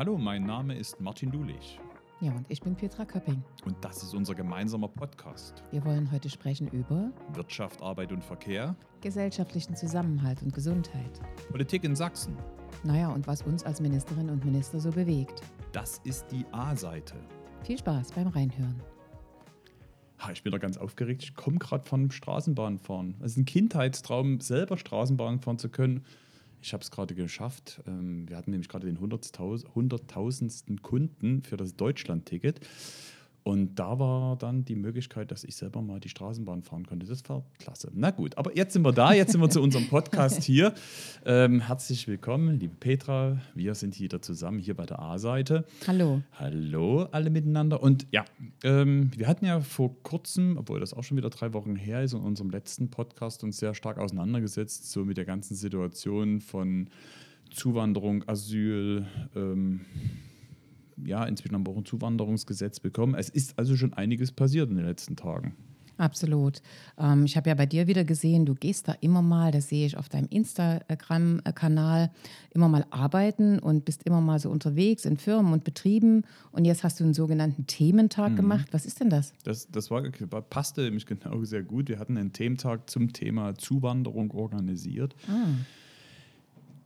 Hallo, mein Name ist Martin Dulich Ja, und ich bin Petra Köpping. und das ist unser gemeinsamer Podcast. Wir wollen heute sprechen über Wirtschaft, Arbeit und Verkehr, gesellschaftlichen Zusammenhalt und Gesundheit. Politik in Sachsen. Naja, und was uns als Ministerinnen und Minister so bewegt. Das ist die A-Seite. Viel Spaß beim Reinhören. Ha, Ich bin da ganz aufgeregt. Ich komme gerade von Straßenbahnfahren. Es ist ein Kindheitstraum, selber Straßenbahn fahren zu können. Ich habe es gerade geschafft. Ähm, Wir hatten nämlich gerade den 100.000 100.000. Kunden für das Deutschland-Ticket. Und da war dann die Möglichkeit, dass ich selber mal die Straßenbahn fahren konnte. Das war klasse. Na gut, aber jetzt sind wir da. Jetzt sind wir zu unserem Podcast hier. Ähm, herzlich willkommen, liebe Petra. Wir sind hier wieder zusammen hier bei der A-Seite. Hallo. Hallo alle miteinander. Und ja, ähm, wir hatten ja vor kurzem, obwohl das auch schon wieder drei Wochen her ist, in unserem letzten Podcast uns sehr stark auseinandergesetzt, so mit der ganzen Situation von Zuwanderung, Asyl. Ähm, ja, inzwischen haben wir auch ein Zuwanderungsgesetz bekommen. Es ist also schon einiges passiert in den letzten Tagen. Absolut. Ähm, ich habe ja bei dir wieder gesehen, du gehst da immer mal, das sehe ich auf deinem Instagram-Kanal, immer mal arbeiten und bist immer mal so unterwegs in Firmen und Betrieben. Und jetzt hast du einen sogenannten Thementag gemacht. Was ist denn das? Das, das war, passte nämlich genau sehr gut. Wir hatten einen Thementag zum Thema Zuwanderung organisiert.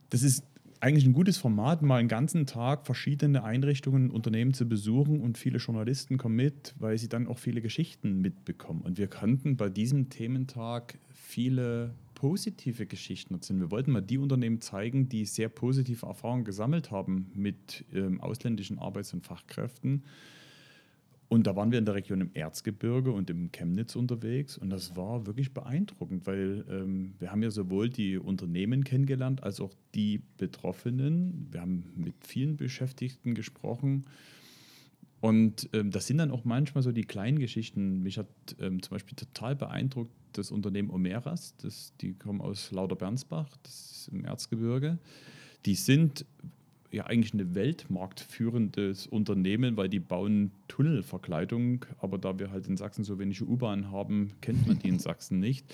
Das ist eigentlich ein gutes Format, mal einen ganzen Tag verschiedene Einrichtungen, Unternehmen zu besuchen und viele Journalisten kommen mit, weil sie dann auch viele Geschichten mitbekommen. Und wir konnten bei diesem Thementag viele positive Geschichten erzählen. Wir wollten mal die Unternehmen zeigen, die sehr positive Erfahrungen gesammelt haben mit ähm, ausländischen Arbeits- und Fachkräften. Und da waren wir in der Region im Erzgebirge und im Chemnitz unterwegs und das war wirklich beeindruckend, weil ähm, wir haben ja sowohl die Unternehmen kennengelernt als auch die Betroffenen. Wir haben mit vielen Beschäftigten gesprochen und ähm, das sind dann auch manchmal so die kleinen Geschichten. Mich hat ähm, zum Beispiel total beeindruckt das Unternehmen Omeras, das, die kommen aus Lauterbernsbach, das ist im Erzgebirge. Die sind ja eigentlich ein weltmarktführendes Unternehmen, weil die bauen Tunnelverkleidung, aber da wir halt in Sachsen so wenig U-Bahn haben, kennt man die in Sachsen nicht.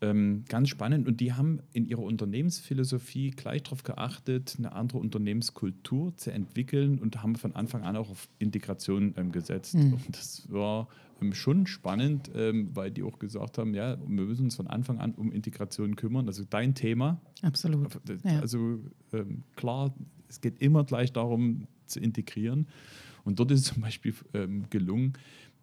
Ähm, ganz spannend und die haben in ihrer Unternehmensphilosophie gleich darauf geachtet, eine andere Unternehmenskultur zu entwickeln und haben von Anfang an auch auf Integration ähm, gesetzt. Mhm. Und das war ähm, schon spannend, ähm, weil die auch gesagt haben, ja, wir müssen uns von Anfang an um Integration kümmern. Also dein Thema, Absolut. Ja. also ähm, klar, es geht immer gleich darum zu integrieren. Und dort ist es zum Beispiel ähm, gelungen,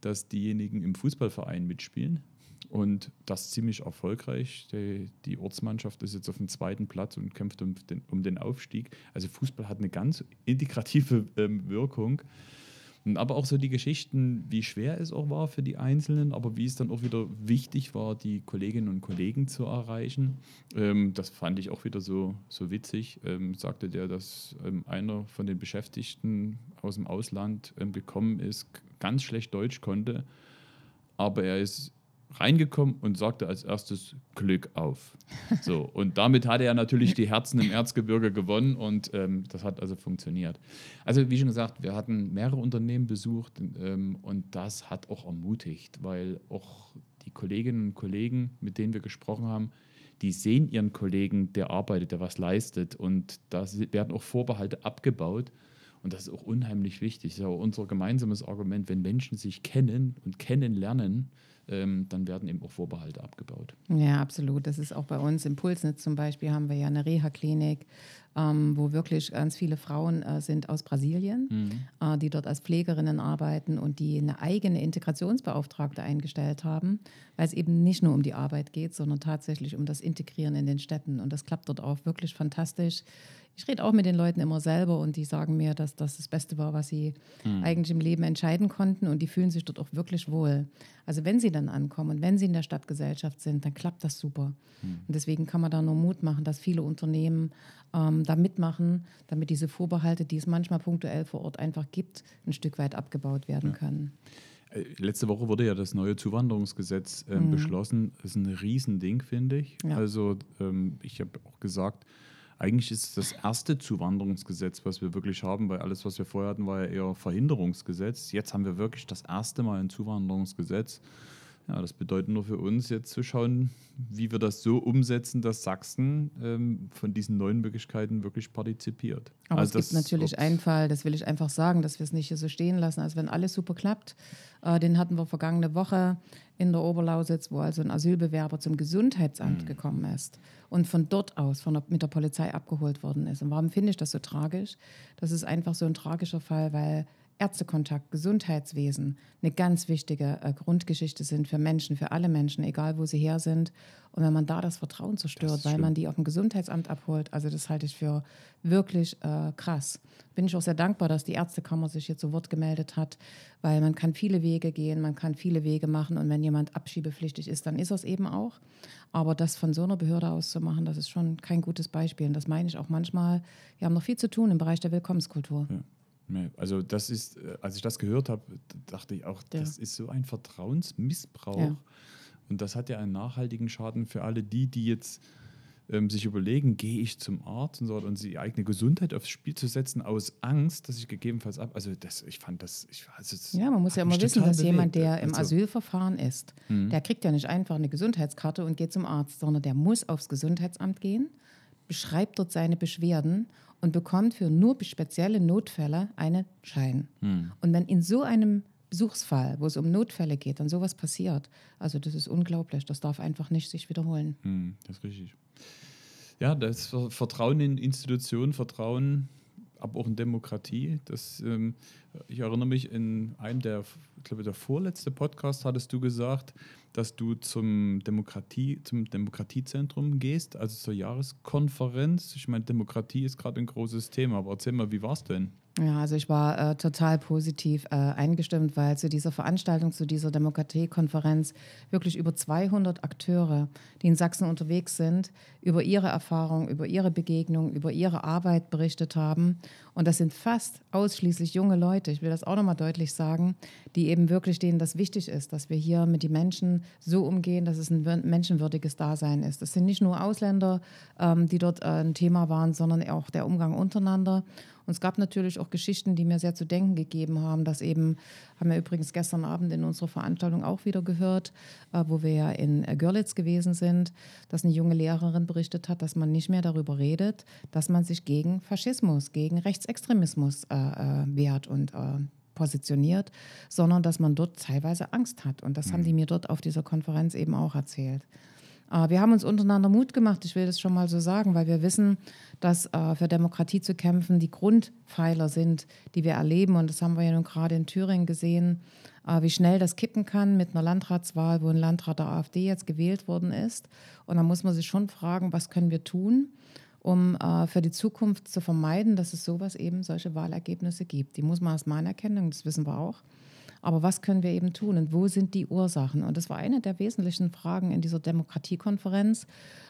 dass diejenigen im Fußballverein mitspielen. Und das ziemlich erfolgreich. Die, die Ortsmannschaft ist jetzt auf dem zweiten Platz und kämpft um den, um den Aufstieg. Also Fußball hat eine ganz integrative ähm, Wirkung. Aber auch so die Geschichten, wie schwer es auch war für die Einzelnen, aber wie es dann auch wieder wichtig war, die Kolleginnen und Kollegen zu erreichen. Ähm, das fand ich auch wieder so, so witzig. Ähm, sagte der, dass ähm, einer von den Beschäftigten aus dem Ausland ähm, gekommen ist, ganz schlecht Deutsch konnte, aber er ist reingekommen und sagte als erstes Glück auf. So, und damit hatte er natürlich die Herzen im Erzgebirge gewonnen und ähm, das hat also funktioniert. Also wie schon gesagt, wir hatten mehrere Unternehmen besucht ähm, und das hat auch ermutigt, weil auch die Kolleginnen und Kollegen, mit denen wir gesprochen haben, die sehen ihren Kollegen, der arbeitet, der was leistet und da werden auch Vorbehalte abgebaut. Und das ist auch unheimlich wichtig. Das ist auch unser gemeinsames Argument, wenn Menschen sich kennen und kennenlernen, ähm, dann werden eben auch Vorbehalte abgebaut. Ja, absolut. Das ist auch bei uns im Pulsnetz zum Beispiel haben wir ja eine Reha-Klinik, ähm, wo wirklich ganz viele Frauen äh, sind aus Brasilien, äh, die dort als Pflegerinnen arbeiten und die eine eigene Integrationsbeauftragte eingestellt haben, weil es eben nicht nur um die Arbeit geht, sondern tatsächlich um das Integrieren in den Städten. Und das klappt dort auch wirklich fantastisch. Ich rede auch mit den Leuten immer selber und die sagen mir, dass das das Beste war, was sie eigentlich im Leben entscheiden konnten und die fühlen sich dort auch wirklich wohl. Also wenn sie dann ankommen und wenn sie in der Stadtgesellschaft sind, dann klappt das super. Und deswegen kann man da nur Mut machen, dass viele Unternehmen ähm, da mitmachen, damit diese Vorbehalte, die es manchmal punktuell vor Ort einfach gibt, ein Stück weit abgebaut werden können. Äh, Letzte Woche wurde ja das neue Zuwanderungsgesetz ähm, beschlossen. Das ist ein Riesending, finde ich. Ja. Also ähm, ich habe auch gesagt, eigentlich ist es das erste Zuwanderungsgesetz, was wir wirklich haben, weil alles, was wir vorher hatten, war ja eher Verhinderungsgesetz. Jetzt haben wir wirklich das erste Mal ein Zuwanderungsgesetz. Ja, das bedeutet nur für uns jetzt zu schauen, wie wir das so umsetzen, dass Sachsen ähm, von diesen neuen Möglichkeiten wirklich partizipiert. Aber also es gibt natürlich einen Fall, das will ich einfach sagen, dass wir es nicht hier so stehen lassen. Also wenn alles super klappt, äh, den hatten wir vergangene Woche in der Oberlausitz, wo also ein Asylbewerber zum Gesundheitsamt mhm. gekommen ist und von dort aus von der, mit der Polizei abgeholt worden ist. Und warum finde ich das so tragisch? Das ist einfach so ein tragischer Fall, weil Ärztekontakt, Gesundheitswesen eine ganz wichtige äh, Grundgeschichte sind für Menschen, für alle Menschen, egal wo sie her sind. Und wenn man da das Vertrauen zerstört, das weil schlimm. man die auf dem Gesundheitsamt abholt, also das halte ich für wirklich äh, krass. Bin ich auch sehr dankbar, dass die Ärztekammer sich hier zu Wort gemeldet hat, weil man kann viele Wege gehen, man kann viele Wege machen und wenn jemand abschiebepflichtig ist, dann ist er es eben auch. Aber das von so einer Behörde aus zu machen, das ist schon kein gutes Beispiel. Und das meine ich auch manchmal. Wir haben noch viel zu tun im Bereich der Willkommenskultur. Ja. Also das ist, äh, als ich das gehört habe, dachte ich auch, ja. das ist so ein Vertrauensmissbrauch. Ja. Und das hat ja einen nachhaltigen Schaden für alle die, die jetzt ähm, sich überlegen, gehe ich zum Arzt und so und die eigene Gesundheit aufs Spiel zu setzen aus Angst, dass ich gegebenenfalls ab. Also das, ich fand das. Ich, also ja, man muss ja immer wissen, dass bewegt. jemand, der im also, Asylverfahren ist, mhm. der kriegt ja nicht einfach eine Gesundheitskarte und geht zum Arzt, sondern der muss aufs Gesundheitsamt gehen, beschreibt dort seine Beschwerden und bekommt für nur spezielle Notfälle einen Schein. Hm. Und wenn in so einem Besuchsfall, wo es um Notfälle geht, dann sowas passiert, also das ist unglaublich. Das darf einfach nicht sich wiederholen. Hm, das ist richtig. Ja, das Vertrauen in Institutionen, Vertrauen, aber auch in Demokratie. Das, ähm, ich erinnere mich, in einem der, ich glaube, der vorletzte Podcast hattest du gesagt, dass du zum Demokratie, zum Demokratiezentrum gehst, also zur Jahreskonferenz. Ich meine, Demokratie ist gerade ein großes Thema, aber erzähl mal, wie war es denn? Ja, also ich war äh, total positiv äh, eingestimmt, weil zu dieser Veranstaltung, zu dieser Demokratiekonferenz wirklich über 200 Akteure, die in Sachsen unterwegs sind, über ihre Erfahrung, über ihre Begegnung, über ihre Arbeit berichtet haben. Und das sind fast ausschließlich junge Leute, ich will das auch nochmal deutlich sagen, die eben wirklich denen das wichtig ist, dass wir hier mit den Menschen so umgehen, dass es ein menschenwürdiges Dasein ist. Das sind nicht nur Ausländer, ähm, die dort äh, ein Thema waren, sondern auch der Umgang untereinander. Und es gab natürlich auch Geschichten, die mir sehr zu denken gegeben haben. Das eben, haben wir übrigens gestern Abend in unserer Veranstaltung auch wieder gehört, äh, wo wir ja in äh, Görlitz gewesen sind, dass eine junge Lehrerin berichtet hat, dass man nicht mehr darüber redet, dass man sich gegen Faschismus, gegen Rechtsextremismus äh, äh wehrt und äh, positioniert, sondern dass man dort teilweise Angst hat. Und das mhm. haben die mir dort auf dieser Konferenz eben auch erzählt. Äh, wir haben uns untereinander Mut gemacht, ich will das schon mal so sagen, weil wir wissen, dass äh, für Demokratie zu kämpfen die Grundpfeiler sind, die wir erleben. Und das haben wir ja nun gerade in Thüringen gesehen, äh, wie schnell das kippen kann mit einer Landratswahl, wo ein Landrat der AfD jetzt gewählt worden ist. Und da muss man sich schon fragen, was können wir tun, um für die Zukunft zu vermeiden, dass es sowas eben solche Wahlergebnisse gibt. Die muss man erstmal anerkennen, das wissen wir auch. Aber was können wir eben tun und wo sind die Ursachen? Und das war eine der wesentlichen Fragen in dieser Demokratiekonferenz.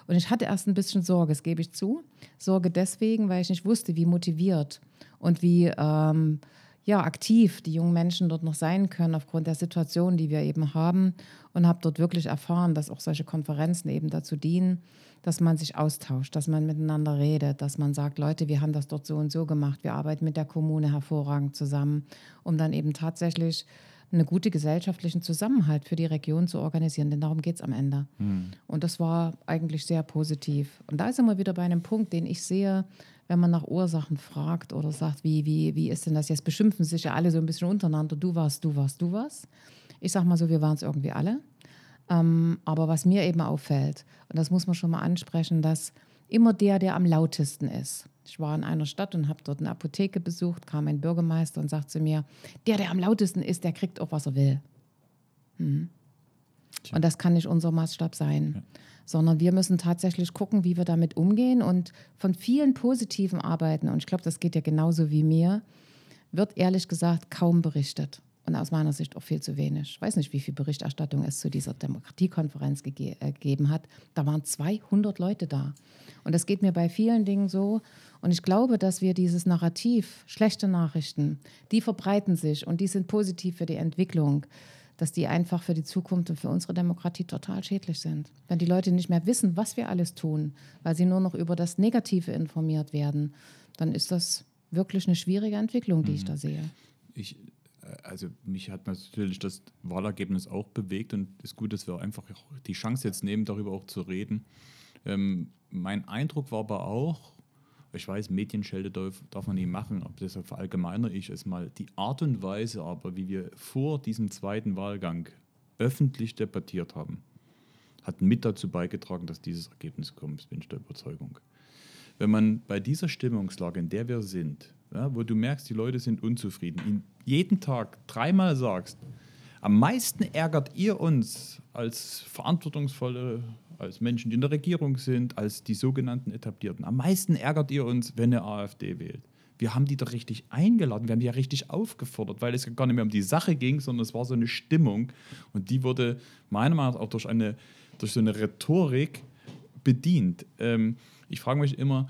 Und ich hatte erst ein bisschen Sorge, das gebe ich zu. Sorge deswegen, weil ich nicht wusste, wie motiviert und wie ähm, ja, aktiv die jungen Menschen dort noch sein können aufgrund der Situation, die wir eben haben. Und habe dort wirklich erfahren, dass auch solche Konferenzen eben dazu dienen, dass man sich austauscht, dass man miteinander redet, dass man sagt, Leute, wir haben das dort so und so gemacht, wir arbeiten mit der Kommune hervorragend zusammen, um dann eben tatsächlich einen guten gesellschaftlichen Zusammenhalt für die Region zu organisieren, denn darum geht es am Ende. Mhm. Und das war eigentlich sehr positiv. Und da sind wir wieder bei einem Punkt, den ich sehe, wenn man nach Ursachen fragt oder sagt, wie, wie, wie ist denn das jetzt? Beschimpfen sich ja alle so ein bisschen untereinander, du warst, du warst, du warst. Ich sage mal so, wir waren es irgendwie alle. Ähm, aber was mir eben auffällt, und das muss man schon mal ansprechen, dass immer der, der am lautesten ist. Ich war in einer Stadt und habe dort eine Apotheke besucht, kam ein Bürgermeister und sagte zu mir, der, der am lautesten ist, der kriegt auch, was er will. Mhm. Und das kann nicht unser Maßstab sein. Ja. Sondern wir müssen tatsächlich gucken, wie wir damit umgehen und von vielen positiven Arbeiten, und ich glaube, das geht ja genauso wie mir, wird ehrlich gesagt kaum berichtet und aus meiner Sicht auch viel zu wenig. Ich weiß nicht, wie viel Berichterstattung es zu dieser Demokratiekonferenz gege äh, gegeben hat. Da waren 200 Leute da. Und das geht mir bei vielen Dingen so. Und ich glaube, dass wir dieses Narrativ, schlechte Nachrichten, die verbreiten sich und die sind positiv für die Entwicklung, dass die einfach für die Zukunft und für unsere Demokratie total schädlich sind. Wenn die Leute nicht mehr wissen, was wir alles tun, weil sie nur noch über das Negative informiert werden, dann ist das wirklich eine schwierige Entwicklung, die ich mhm. da sehe. Ich also mich hat natürlich das Wahlergebnis auch bewegt und es ist gut, dass wir einfach die Chance jetzt nehmen, darüber auch zu reden. Ähm, mein Eindruck war aber auch, ich weiß, Medienschelte darf, darf man nicht machen, aber deshalb verallgemeinere ich es mal. Die Art und Weise aber, wie wir vor diesem zweiten Wahlgang öffentlich debattiert haben, hat mit dazu beigetragen, dass dieses Ergebnis kommt, bin ich der Überzeugung. Wenn man bei dieser Stimmungslage, in der wir sind, ja, wo du merkst, die Leute sind unzufrieden, ihn jeden Tag dreimal sagst, am meisten ärgert ihr uns als verantwortungsvolle, als Menschen, die in der Regierung sind, als die sogenannten Etablierten. Am meisten ärgert ihr uns, wenn ihr AfD wählt. Wir haben die doch richtig eingeladen, wir haben die ja richtig aufgefordert, weil es gar nicht mehr um die Sache ging, sondern es war so eine Stimmung. Und die wurde meiner Meinung nach auch durch, eine, durch so eine Rhetorik bedient. Ähm, ich frage mich immer,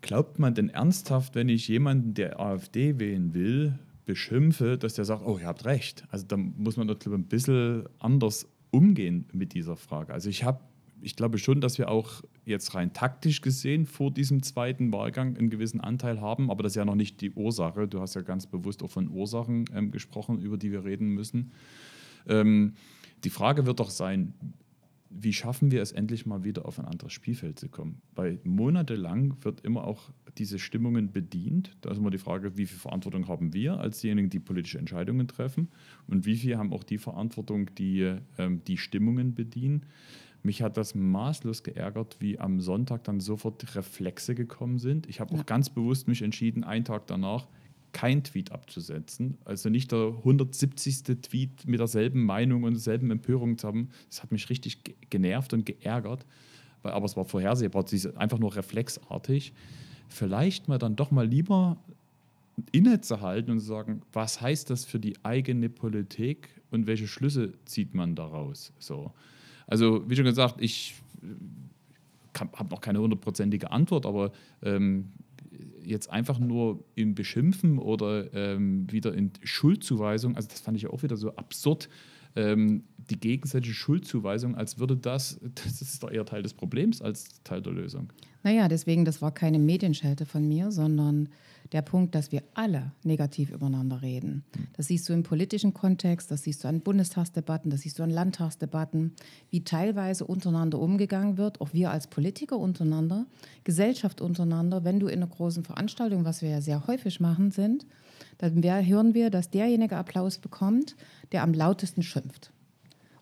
glaubt man denn ernsthaft, wenn ich jemanden, der AfD wählen will, beschimpfe, dass der sagt, oh, ihr habt recht. Also da muss man dort ein bisschen anders umgehen mit dieser Frage. Also ich habe, ich glaube schon, dass wir auch jetzt rein taktisch gesehen vor diesem zweiten Wahlgang einen gewissen Anteil haben, aber das ist ja noch nicht die Ursache. Du hast ja ganz bewusst auch von Ursachen ähm, gesprochen, über die wir reden müssen. Ähm, die Frage wird doch sein, wie schaffen wir es endlich mal wieder auf ein anderes Spielfeld zu kommen? Weil monatelang wird immer auch diese Stimmungen bedient. Da ist immer die Frage, wie viel Verantwortung haben wir als diejenigen, die politische Entscheidungen treffen und wie viel haben auch die Verantwortung, die ähm, die Stimmungen bedienen. Mich hat das maßlos geärgert, wie am Sonntag dann sofort Reflexe gekommen sind. Ich habe ja. auch ganz bewusst mich entschieden, einen Tag danach kein Tweet abzusetzen. Also nicht der 170. Tweet mit derselben Meinung und derselben Empörung zu haben. Das hat mich richtig genervt und geärgert. Aber es war vorhersehbar, einfach nur reflexartig. Vielleicht mal dann doch mal lieber innezuhalten und zu sagen, was heißt das für die eigene Politik und welche Schlüsse zieht man daraus? So. Also, wie schon gesagt, ich habe noch keine hundertprozentige Antwort, aber ähm, jetzt einfach nur im Beschimpfen oder ähm, wieder in Schuldzuweisung, also das fand ich auch wieder so absurd, ähm, die gegenseitige Schuldzuweisung, als würde das, das ist doch eher Teil des Problems als Teil der Lösung. Naja, deswegen, das war keine Medienschelte von mir, sondern der Punkt, dass wir alle negativ übereinander reden. Das siehst du im politischen Kontext, das siehst du an Bundestagsdebatten, das siehst du an Landtagsdebatten, wie teilweise untereinander umgegangen wird, auch wir als Politiker untereinander, Gesellschaft untereinander. Wenn du in einer großen Veranstaltung, was wir ja sehr häufig machen, sind, dann hören wir, dass derjenige Applaus bekommt, der am lautesten schimpft.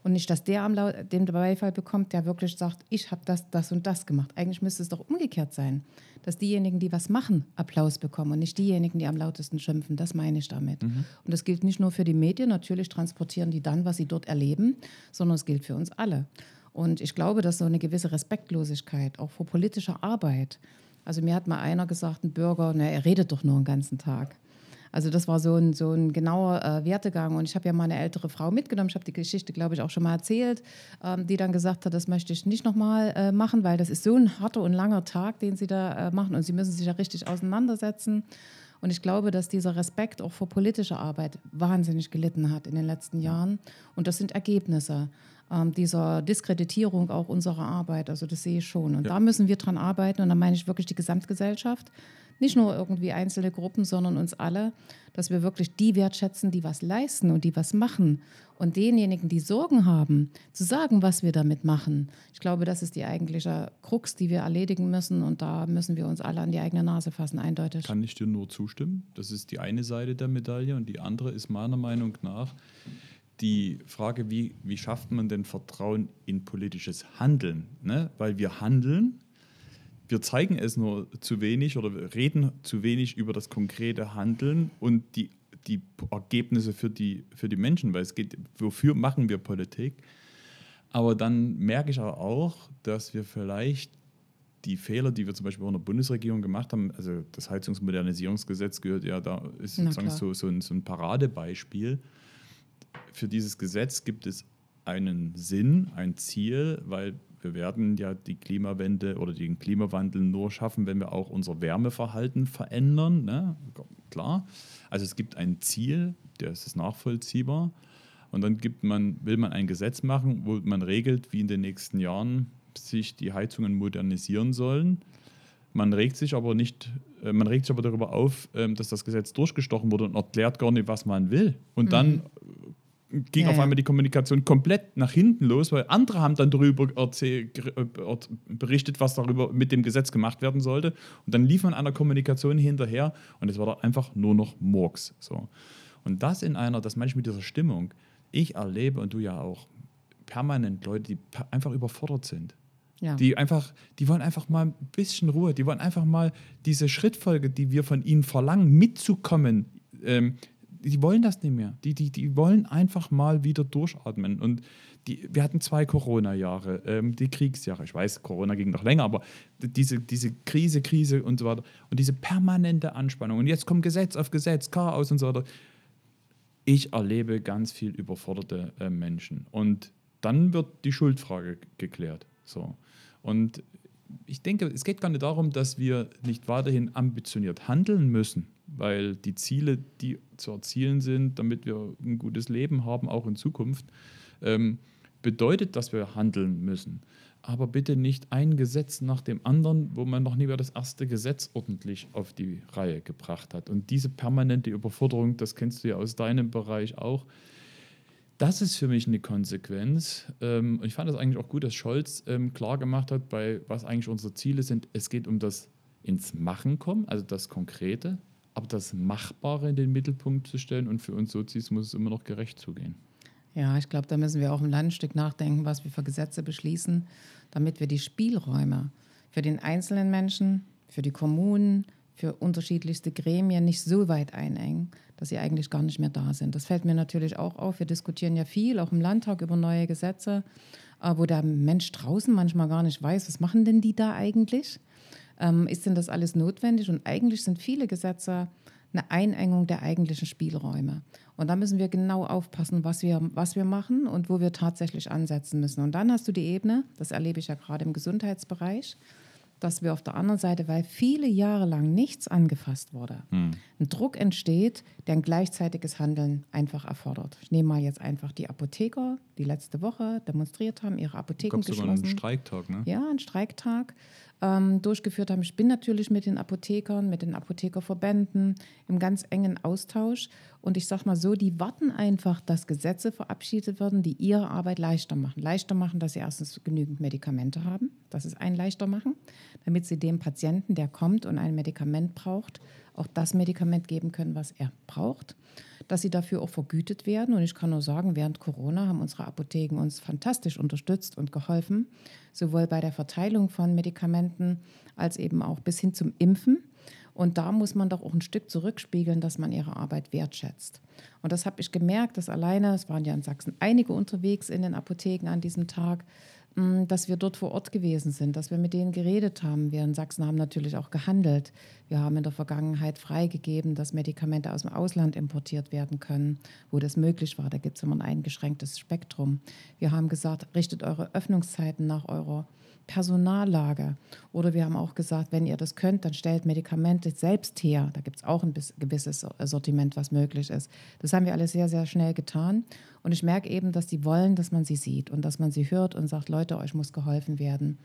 Und nicht, dass der am den Beifall bekommt, der wirklich sagt, ich habe das, das und das gemacht. Eigentlich müsste es doch umgekehrt sein, dass diejenigen, die was machen, Applaus bekommen und nicht diejenigen, die am lautesten schimpfen. Das meine ich damit. Mhm. Und das gilt nicht nur für die Medien, natürlich transportieren die dann, was sie dort erleben, sondern es gilt für uns alle. Und ich glaube, dass so eine gewisse Respektlosigkeit auch vor politischer Arbeit, also mir hat mal einer gesagt, ein Bürger, na, er redet doch nur den ganzen Tag. Also das war so ein, so ein genauer äh, Wertegang. Und ich habe ja mal eine ältere Frau mitgenommen. Ich habe die Geschichte, glaube ich, auch schon mal erzählt, ähm, die dann gesagt hat, das möchte ich nicht nochmal äh, machen, weil das ist so ein harter und langer Tag, den sie da äh, machen. Und sie müssen sich ja richtig auseinandersetzen. Und ich glaube, dass dieser Respekt auch vor politischer Arbeit wahnsinnig gelitten hat in den letzten Jahren. Und das sind Ergebnisse ähm, dieser Diskreditierung auch unserer Arbeit. Also das sehe ich schon. Und ja. da müssen wir dran arbeiten. Und da meine ich wirklich die Gesamtgesellschaft nicht nur irgendwie einzelne Gruppen, sondern uns alle, dass wir wirklich die wertschätzen, die was leisten und die was machen. Und denjenigen, die Sorgen haben, zu sagen, was wir damit machen. Ich glaube, das ist die eigentliche Krux, die wir erledigen müssen. Und da müssen wir uns alle an die eigene Nase fassen, eindeutig. Kann ich dir nur zustimmen. Das ist die eine Seite der Medaille. Und die andere ist meiner Meinung nach die Frage, wie, wie schafft man denn Vertrauen in politisches Handeln? Ne? Weil wir handeln, wir zeigen es nur zu wenig oder reden zu wenig über das konkrete Handeln und die, die Ergebnisse für die, für die Menschen, weil es geht, wofür machen wir Politik? Aber dann merke ich auch, dass wir vielleicht die Fehler, die wir zum Beispiel auch in der Bundesregierung gemacht haben, also das Heizungsmodernisierungsgesetz gehört ja, da ist sozusagen so, so, ein, so ein Paradebeispiel. Für dieses Gesetz gibt es einen Sinn, ein Ziel, weil wir werden ja die Klimawende oder den Klimawandel nur schaffen, wenn wir auch unser Wärmeverhalten verändern. Ne? Klar. Also es gibt ein Ziel, der ist nachvollziehbar. Und dann gibt man, will man ein Gesetz machen, wo man regelt, wie in den nächsten Jahren sich die Heizungen modernisieren sollen. Man regt sich aber nicht, äh, man regt sich aber darüber auf, ähm, dass das Gesetz durchgestochen wurde und erklärt gar nicht, was man will. Und mhm. dann ging ja, auf einmal die Kommunikation komplett nach hinten los, weil andere haben dann darüber äh, berichtet, was darüber mit dem Gesetz gemacht werden sollte. Und dann lief man einer Kommunikation hinterher und es war da einfach nur noch Murks. So. Und das in einer, das manchmal mit dieser Stimmung, ich erlebe und du ja auch, permanent Leute, die einfach überfordert sind. Ja. Die einfach, die wollen einfach mal ein bisschen Ruhe, die wollen einfach mal diese Schrittfolge, die wir von ihnen verlangen, mitzukommen, ähm, die wollen das nicht mehr. Die, die, die wollen einfach mal wieder durchatmen. Und die, wir hatten zwei Corona-Jahre, ähm, die Kriegsjahre. Ich weiß, Corona ging noch länger, aber diese, diese Krise, Krise und so weiter. Und diese permanente Anspannung. Und jetzt kommt Gesetz auf Gesetz, Chaos und so weiter. Ich erlebe ganz viel überforderte äh, Menschen. Und dann wird die Schuldfrage geklärt. So. Und ich denke, es geht gar nicht darum, dass wir nicht weiterhin ambitioniert handeln müssen, weil die Ziele, die zu erzielen sind, damit wir ein gutes Leben haben, auch in Zukunft, ähm, bedeutet, dass wir handeln müssen. Aber bitte nicht ein Gesetz nach dem anderen, wo man noch nie mehr das erste Gesetz ordentlich auf die Reihe gebracht hat. Und diese permanente Überforderung, das kennst du ja aus deinem Bereich auch, das ist für mich eine Konsequenz. Ähm, ich fand es eigentlich auch gut, dass Scholz ähm, klar gemacht hat, bei was eigentlich unsere Ziele sind. Es geht um das ins Machen kommen, also das Konkrete, aber das Machbare in den Mittelpunkt zu stellen. Und für uns Sozis muss es immer noch gerecht zugehen. Ja, ich glaube, da müssen wir auch im Land ein Stück nachdenken, was wir für Gesetze beschließen, damit wir die Spielräume für den einzelnen Menschen, für die Kommunen, für unterschiedlichste Gremien nicht so weit einengen, dass sie eigentlich gar nicht mehr da sind. Das fällt mir natürlich auch auf. Wir diskutieren ja viel, auch im Landtag, über neue Gesetze, äh, wo der Mensch draußen manchmal gar nicht weiß, was machen denn die da eigentlich? Ähm, ist denn das alles notwendig? Und eigentlich sind viele Gesetze eine Einengung der eigentlichen Spielräume. Und da müssen wir genau aufpassen, was wir, was wir machen und wo wir tatsächlich ansetzen müssen. Und dann hast du die Ebene, das erlebe ich ja gerade im Gesundheitsbereich, dass wir auf der anderen Seite, weil viele Jahre lang nichts angefasst wurde, hm. ein Druck entsteht, der ein gleichzeitiges Handeln einfach erfordert. Ich nehme mal jetzt einfach die Apotheker, die letzte Woche demonstriert haben, ihre Apotheken geschlossen. Sogar einen Streiktag, ne? Ja, einen Streiktag ähm, durchgeführt haben. Ich bin natürlich mit den Apothekern, mit den Apothekerverbänden im ganz engen Austausch. Und ich sage mal so, die warten einfach, dass Gesetze verabschiedet werden, die ihre Arbeit leichter machen. Leichter machen, dass sie erstens genügend Medikamente haben. Das ist ein leichter machen, damit sie dem Patienten, der kommt und ein Medikament braucht, auch das Medikament geben können, was er braucht dass sie dafür auch vergütet werden. Und ich kann nur sagen, während Corona haben unsere Apotheken uns fantastisch unterstützt und geholfen, sowohl bei der Verteilung von Medikamenten als eben auch bis hin zum Impfen. Und da muss man doch auch ein Stück zurückspiegeln, dass man ihre Arbeit wertschätzt. Und das habe ich gemerkt, dass alleine, es waren ja in Sachsen einige unterwegs in den Apotheken an diesem Tag, dass wir dort vor Ort gewesen sind, dass wir mit denen geredet haben. Wir in Sachsen haben natürlich auch gehandelt. Wir haben in der Vergangenheit freigegeben, dass Medikamente aus dem Ausland importiert werden können, wo das möglich war. Da gibt es immer ein eingeschränktes Spektrum. Wir haben gesagt, richtet eure Öffnungszeiten nach eurer Personallage. Oder wir haben auch gesagt, wenn ihr das könnt, dann stellt Medikamente selbst her. Da gibt es auch ein gewisses Sortiment, was möglich ist. Das haben wir alles sehr, sehr schnell getan. Und ich merke eben, dass die wollen, dass man sie sieht und dass man sie hört und sagt, Leute, euch muss geholfen werden.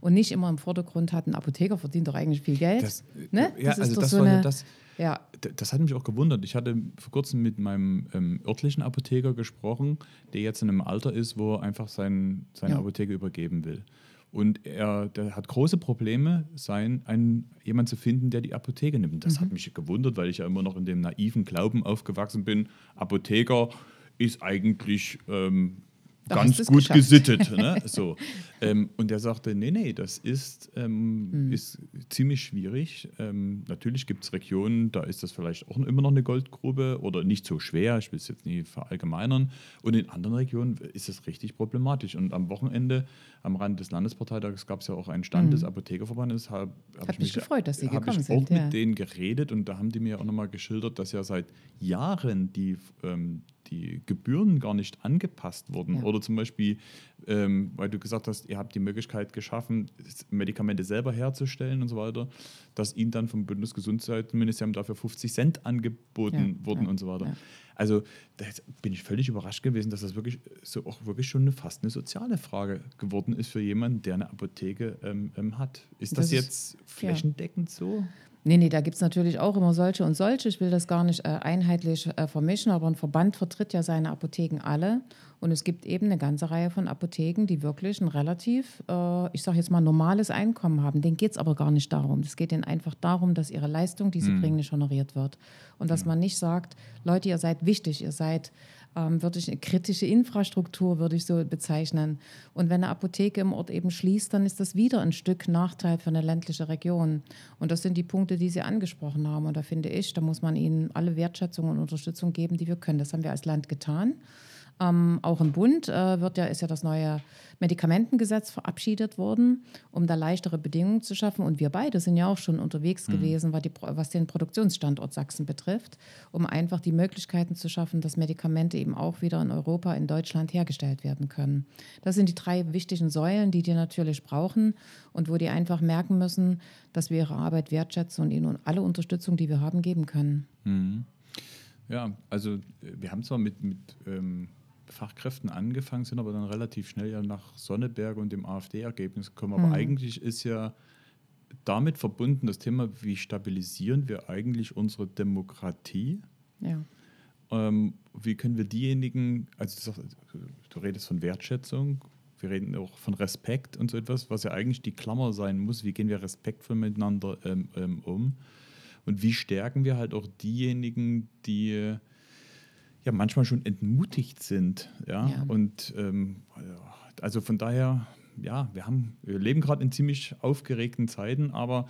Und nicht immer im Vordergrund hat ein Apotheker verdient doch eigentlich viel Geld. Das, ne? ja, das also das so war eine, das, ja. das hat mich auch gewundert. Ich hatte vor kurzem mit meinem ähm, örtlichen Apotheker gesprochen, der jetzt in einem Alter ist, wo er einfach sein, seine ja. Apotheke übergeben will. Und er hat große Probleme, sein, einen, jemanden zu finden, der die Apotheke nimmt. Das mhm. hat mich gewundert, weil ich ja immer noch in dem naiven Glauben aufgewachsen bin. Apotheker ist eigentlich ähm, ganz gut geschafft. gesittet. Ne? So. ähm, und er sagte, nee, nee, das ist, ähm, mhm. ist ziemlich schwierig. Ähm, natürlich gibt es Regionen, da ist das vielleicht auch immer noch eine Goldgrube oder nicht so schwer, ich will es jetzt nie verallgemeinern. Und in anderen Regionen ist es richtig problematisch. Und am Wochenende, am Rand des Landesparteitags, gab es ja auch einen Stand mhm. des Apothekerverbandes. Hab, hab Hat mich gefreut, dass Sie gekommen ich sind. auch ja. mit denen geredet und da haben die mir auch nochmal geschildert, dass ja seit Jahren die ähm, die Gebühren gar nicht angepasst wurden ja. Oder zum Beispiel, ähm, weil du gesagt hast, ihr habt die Möglichkeit geschaffen, Medikamente selber herzustellen und so weiter, dass ihnen dann vom Bundesgesundheitsministerium dafür 50 Cent angeboten ja, wurden ja, und so weiter. Ja. Also da bin ich völlig überrascht gewesen, dass das wirklich so auch wirklich schon eine, fast eine soziale Frage geworden ist für jemanden, der eine Apotheke ähm, ähm hat. Ist das, das jetzt flächendeckend so? Nee, nee, da gibt es natürlich auch immer solche und solche. Ich will das gar nicht äh, einheitlich äh, vermischen, aber ein Verband vertritt ja seine Apotheken alle. Und es gibt eben eine ganze Reihe von Apotheken, die wirklich ein relativ, äh, ich sage jetzt mal, normales Einkommen haben. Denen geht es aber gar nicht darum. Es geht ihnen einfach darum, dass ihre Leistung, die sie mhm. bringen, nicht honoriert wird. Und dass man nicht sagt, Leute, ihr seid wichtig, ihr seid ähm, würde ich eine kritische Infrastruktur, würde ich so bezeichnen. Und wenn eine Apotheke im Ort eben schließt, dann ist das wieder ein Stück Nachteil für eine ländliche Region. Und das sind die Punkte, die Sie angesprochen haben. Und da finde ich, da muss man ihnen alle Wertschätzung und Unterstützung geben, die wir können. Das haben wir als Land getan. Ähm, auch im Bund äh, wird ja, ist ja das neue Medikamentengesetz verabschiedet worden, um da leichtere Bedingungen zu schaffen. Und wir beide sind ja auch schon unterwegs mhm. gewesen, was, die, was, den Produktionsstandort Sachsen betrifft, um einfach die Möglichkeiten zu schaffen, dass Medikamente eben auch wieder in Europa, in Deutschland hergestellt werden können. Das sind die drei wichtigen Säulen, die die natürlich brauchen und wo die einfach merken müssen, dass wir ihre Arbeit wertschätzen und ihnen alle Unterstützung, die wir haben, geben können. Mhm. Ja, also wir haben zwar mit, mit ähm Fachkräften angefangen, sind aber dann relativ schnell ja nach Sonneberg und dem AfD-Ergebnis gekommen. Aber mhm. eigentlich ist ja damit verbunden das Thema, wie stabilisieren wir eigentlich unsere Demokratie? Ja. Ähm, wie können wir diejenigen, also du redest von Wertschätzung, wir reden auch von Respekt und so etwas, was ja eigentlich die Klammer sein muss, wie gehen wir respektvoll miteinander ähm, ähm, um? Und wie stärken wir halt auch diejenigen, die ja manchmal schon entmutigt sind. Ja, ja. und ähm, also von daher, ja, wir haben, wir leben gerade in ziemlich aufgeregten Zeiten, aber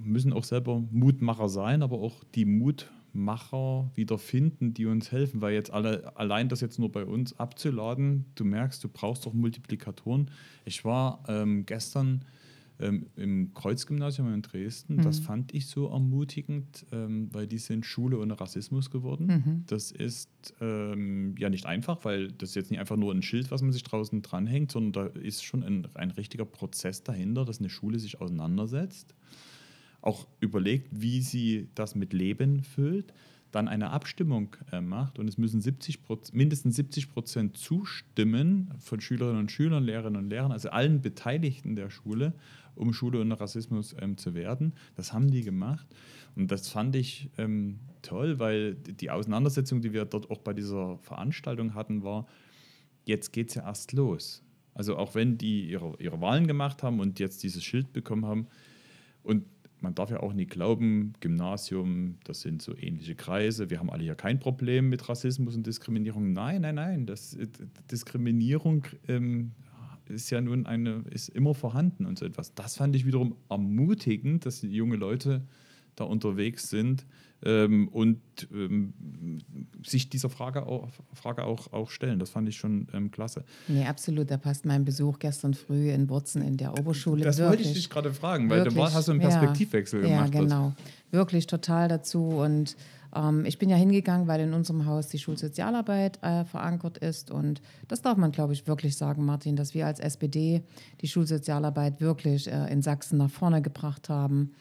müssen auch selber Mutmacher sein, aber auch die Mutmacher wieder finden, die uns helfen, weil jetzt alle, allein das jetzt nur bei uns abzuladen, du merkst, du brauchst doch Multiplikatoren. Ich war ähm, gestern ähm, im Kreuzgymnasium in Dresden. Mhm. Das fand ich so ermutigend, ähm, weil die sind Schule ohne Rassismus geworden. Mhm. Das ist ähm, ja nicht einfach, weil das ist jetzt nicht einfach nur ein Schild, was man sich draußen dranhängt, sondern da ist schon ein, ein richtiger Prozess dahinter, dass eine Schule sich auseinandersetzt, auch überlegt, wie sie das mit Leben füllt dann eine Abstimmung äh, macht und es müssen 70 mindestens 70 Prozent zustimmen von Schülerinnen und Schülern, Lehrerinnen und Lehrern, also allen Beteiligten der Schule, um Schule ohne Rassismus ähm, zu werden. Das haben die gemacht und das fand ich ähm, toll, weil die Auseinandersetzung, die wir dort auch bei dieser Veranstaltung hatten, war, jetzt geht es ja erst los. Also auch wenn die ihre, ihre Wahlen gemacht haben und jetzt dieses Schild bekommen haben und man darf ja auch nie glauben, Gymnasium, das sind so ähnliche Kreise. Wir haben alle hier kein Problem mit Rassismus und Diskriminierung. Nein, nein, nein. Das, äh, Diskriminierung ähm, ist ja nun eine, ist immer vorhanden und so etwas. Das fand ich wiederum ermutigend, dass junge Leute da unterwegs sind ähm, und ähm, sich dieser Frage auch, Frage auch, auch stellen. Das fand ich schon ähm, klasse. Nee, absolut. Da passt mein Besuch gestern früh in Wurzen in der Oberschule. Das wirklich. wollte ich dich gerade fragen, weil wirklich. da hast du einen Perspektivwechsel ja, gemacht. Ja, genau. Wirklich total dazu. Und ähm, ich bin ja hingegangen, weil in unserem Haus die Schulsozialarbeit äh, verankert ist. Und das darf man, glaube ich, wirklich sagen, Martin, dass wir als SPD die Schulsozialarbeit wirklich äh, in Sachsen nach vorne gebracht haben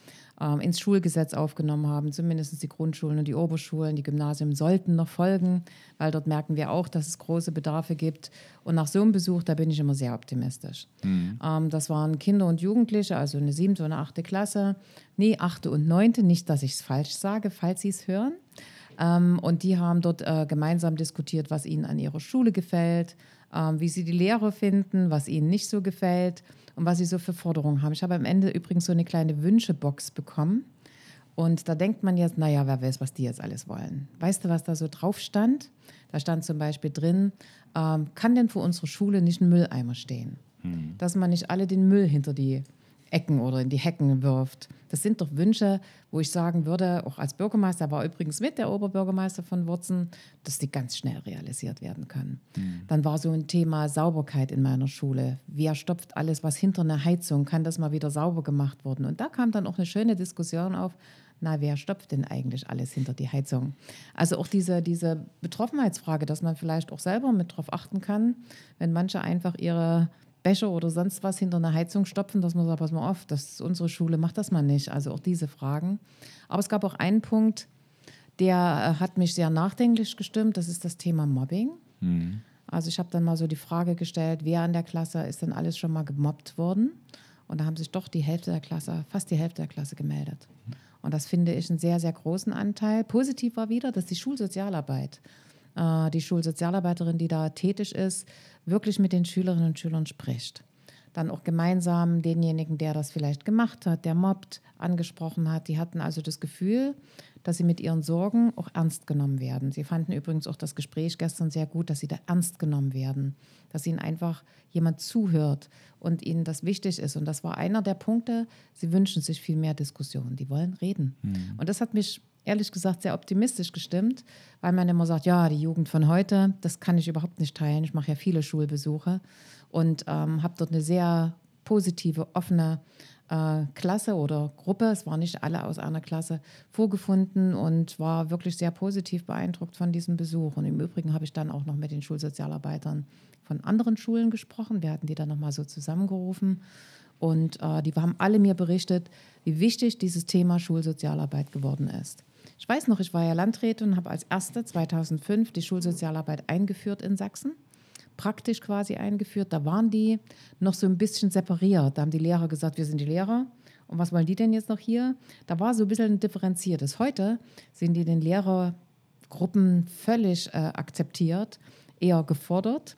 ähm, ins Schulgesetz aufgenommen haben. Zumindest die Grundschulen und die Oberschulen, die Gymnasien sollten noch folgen, weil dort merken wir auch, dass es große Bedarfe gibt. Und nach so einem Besuch, da bin ich immer sehr optimistisch. Mhm. Ähm, das waren Kinder und Jugendliche, also eine siebte und eine achte Klasse. Nee, achte und neunte, nicht, dass ich es falsch sage, falls Sie es hören. Ähm, und die haben dort äh, gemeinsam diskutiert, was ihnen an ihrer Schule gefällt, ähm, wie sie die Lehrer finden, was ihnen nicht so gefällt und was sie so für Forderungen haben. Ich habe am Ende übrigens so eine kleine Wünschebox bekommen. Und da denkt man jetzt, naja, wer weiß, was die jetzt alles wollen. Weißt du, was da so drauf stand? Da stand zum Beispiel drin, ähm, kann denn vor unserer Schule nicht ein Mülleimer stehen? Hm. Dass man nicht alle den Müll hinter die Ecken oder in die Hecken wirft. Das sind doch Wünsche, wo ich sagen würde, auch als Bürgermeister, war übrigens mit der Oberbürgermeister von Wurzen, dass die ganz schnell realisiert werden können. Mhm. Dann war so ein Thema Sauberkeit in meiner Schule. Wer stopft alles, was hinter einer Heizung, kann das mal wieder sauber gemacht werden? Und da kam dann auch eine schöne Diskussion auf. na, wer stopft denn eigentlich alles hinter die Heizung? Also auch diese, diese Betroffenheitsfrage, dass man vielleicht auch selber mit drauf achten kann, wenn manche einfach ihre Becher oder sonst was hinter einer Heizung stopfen, dass man sagt, pass mal auf, das ist unsere Schule, macht das mal nicht. Also auch diese Fragen. Aber es gab auch einen Punkt, der äh, hat mich sehr nachdenklich gestimmt, das ist das Thema Mobbing. Mhm. Also ich habe dann mal so die Frage gestellt, wer in der Klasse ist denn alles schon mal gemobbt worden? Und da haben sich doch die Hälfte der Klasse, fast die Hälfte der Klasse gemeldet. Und das finde ich einen sehr, sehr großen Anteil. Positiv war wieder, dass die Schulsozialarbeit, äh, die Schulsozialarbeiterin, die da tätig ist, wirklich mit den Schülerinnen und Schülern spricht. Dann auch gemeinsam denjenigen, der das vielleicht gemacht hat, der mobbt, angesprochen hat. Die hatten also das Gefühl, dass sie mit ihren Sorgen auch ernst genommen werden. Sie fanden übrigens auch das Gespräch gestern sehr gut, dass sie da ernst genommen werden, dass ihnen einfach jemand zuhört und ihnen das wichtig ist. Und das war einer der Punkte, sie wünschen sich viel mehr Diskussion, die wollen reden. Mhm. Und das hat mich ehrlich gesagt sehr optimistisch gestimmt, weil man immer sagt, ja, die Jugend von heute, das kann ich überhaupt nicht teilen. Ich mache ja viele Schulbesuche und ähm, habe dort eine sehr positive, offene äh, Klasse oder Gruppe, es waren nicht alle aus einer Klasse, vorgefunden und war wirklich sehr positiv beeindruckt von diesem Besuch. Und im Übrigen habe ich dann auch noch mit den Schulsozialarbeitern von anderen Schulen gesprochen. Wir hatten die dann nochmal so zusammengerufen. Und äh, die haben alle mir berichtet, wie wichtig dieses Thema Schulsozialarbeit geworden ist. Ich weiß noch, ich war ja Landrätin und habe als erste 2005 die Schulsozialarbeit eingeführt in Sachsen praktisch quasi eingeführt. Da waren die noch so ein bisschen separiert. Da haben die Lehrer gesagt, wir sind die Lehrer. Und was wollen die denn jetzt noch hier? Da war so ein bisschen differenziertes. Heute sind die den Lehrergruppen völlig äh, akzeptiert, eher gefordert.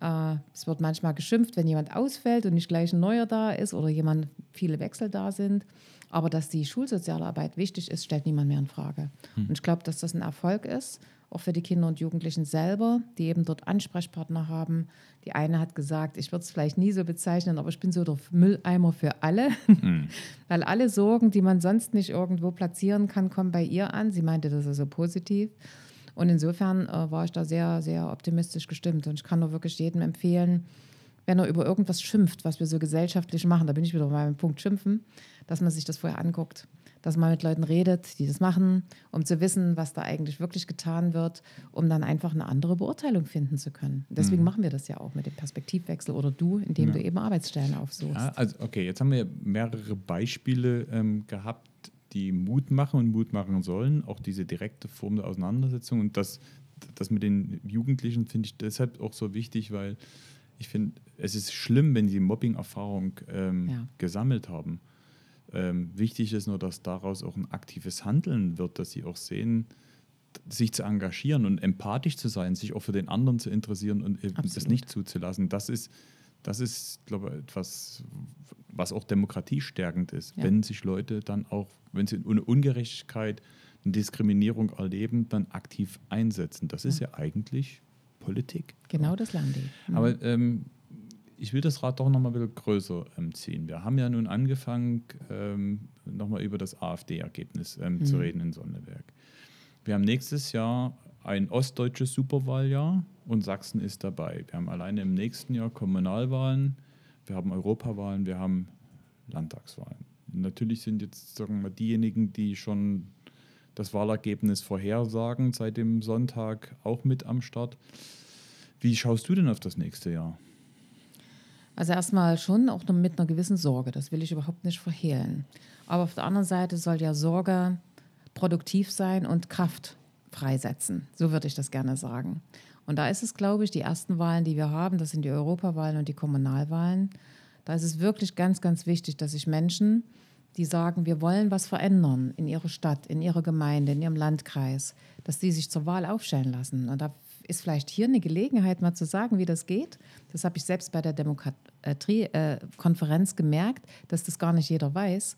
Äh, es wird manchmal geschimpft, wenn jemand ausfällt und nicht gleich ein neuer da ist oder jemand viele Wechsel da sind. Aber dass die Schulsozialarbeit wichtig ist, stellt niemand mehr in Frage. Hm. Und ich glaube, dass das ein Erfolg ist auch für die Kinder und Jugendlichen selber, die eben dort Ansprechpartner haben. Die eine hat gesagt, ich würde es vielleicht nie so bezeichnen, aber ich bin so der Mülleimer für alle, mhm. weil alle Sorgen, die man sonst nicht irgendwo platzieren kann, kommen bei ihr an. Sie meinte das also positiv. Und insofern äh, war ich da sehr, sehr optimistisch gestimmt. Und ich kann nur wirklich jedem empfehlen, wenn er über irgendwas schimpft, was wir so gesellschaftlich machen, da bin ich wieder bei meinem Punkt Schimpfen, dass man sich das vorher anguckt dass man mit Leuten redet, die das machen, um zu wissen, was da eigentlich wirklich getan wird, um dann einfach eine andere Beurteilung finden zu können. Deswegen mhm. machen wir das ja auch mit dem Perspektivwechsel oder du, indem ja. du eben Arbeitsstellen aufsuchst. Ja, also okay, jetzt haben wir mehrere Beispiele ähm, gehabt, die Mut machen und Mut machen sollen, auch diese direkte Form der Auseinandersetzung und das, das mit den Jugendlichen finde ich deshalb auch so wichtig, weil ich finde, es ist schlimm, wenn sie Mobbing-Erfahrung ähm, ja. gesammelt haben. Ähm, wichtig ist nur, dass daraus auch ein aktives Handeln wird, dass sie auch sehen, sich zu engagieren und empathisch zu sein, sich auch für den anderen zu interessieren und eben das nicht zuzulassen. Das ist, das ist, glaube ich, etwas, was auch demokratiestärkend ist, ja. wenn sich Leute dann auch, wenn sie eine Ungerechtigkeit, eine Diskriminierung erleben, dann aktiv einsetzen. Das ist ja, ja eigentlich Politik. Genau das Land. Mhm. Aber ähm, ich will das Rad doch noch mal ein bisschen größer ähm, ziehen. Wir haben ja nun angefangen, ähm, noch mal über das AfD-Ergebnis ähm, mhm. zu reden in Sonneberg. Wir haben nächstes Jahr ein ostdeutsches Superwahljahr und Sachsen ist dabei. Wir haben alleine im nächsten Jahr Kommunalwahlen, wir haben Europawahlen, wir haben Landtagswahlen. Und natürlich sind jetzt sagen wir, diejenigen, die schon das Wahlergebnis vorhersagen, seit dem Sonntag auch mit am Start. Wie schaust du denn auf das nächste Jahr? Also erstmal schon auch mit einer gewissen Sorge, das will ich überhaupt nicht verhehlen. Aber auf der anderen Seite soll ja Sorge produktiv sein und Kraft freisetzen. So würde ich das gerne sagen. Und da ist es, glaube ich, die ersten Wahlen, die wir haben, das sind die Europawahlen und die Kommunalwahlen. Da ist es wirklich ganz, ganz wichtig, dass sich Menschen, die sagen, wir wollen was verändern in ihrer Stadt, in ihrer Gemeinde, in ihrem Landkreis, dass die sich zur Wahl aufstellen lassen. Und da ist vielleicht hier eine Gelegenheit, mal zu sagen, wie das geht. Das habe ich selbst bei der Demokratiekonferenz gemerkt, dass das gar nicht jeder weiß.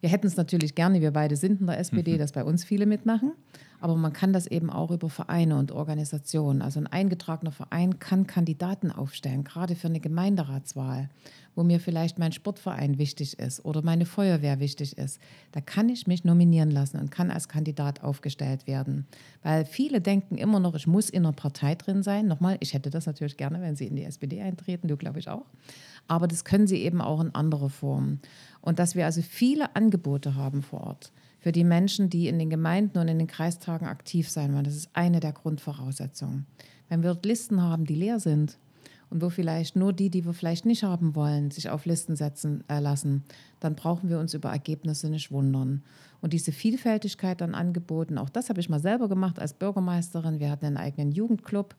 Wir hätten es natürlich gerne, wir beide sind in der SPD, mhm. dass bei uns viele mitmachen. Aber man kann das eben auch über Vereine und Organisationen. Also ein eingetragener Verein kann Kandidaten aufstellen, gerade für eine Gemeinderatswahl, wo mir vielleicht mein Sportverein wichtig ist oder meine Feuerwehr wichtig ist. Da kann ich mich nominieren lassen und kann als Kandidat aufgestellt werden. Weil viele denken immer noch, ich muss in einer Partei drin sein. Nochmal, ich hätte das natürlich gerne, wenn Sie in die SPD eintreten, du glaube ich auch. Aber das können Sie eben auch in anderer Form. Und dass wir also viele Angebote haben vor Ort für die Menschen, die in den Gemeinden und in den Kreistagen aktiv sein wollen. Das ist eine der Grundvoraussetzungen. Wenn wir Listen haben, die leer sind und wo vielleicht nur die, die wir vielleicht nicht haben wollen, sich auf Listen setzen äh, lassen, dann brauchen wir uns über Ergebnisse nicht wundern. Und diese Vielfältigkeit an Angeboten, auch das habe ich mal selber gemacht als Bürgermeisterin. Wir hatten einen eigenen Jugendclub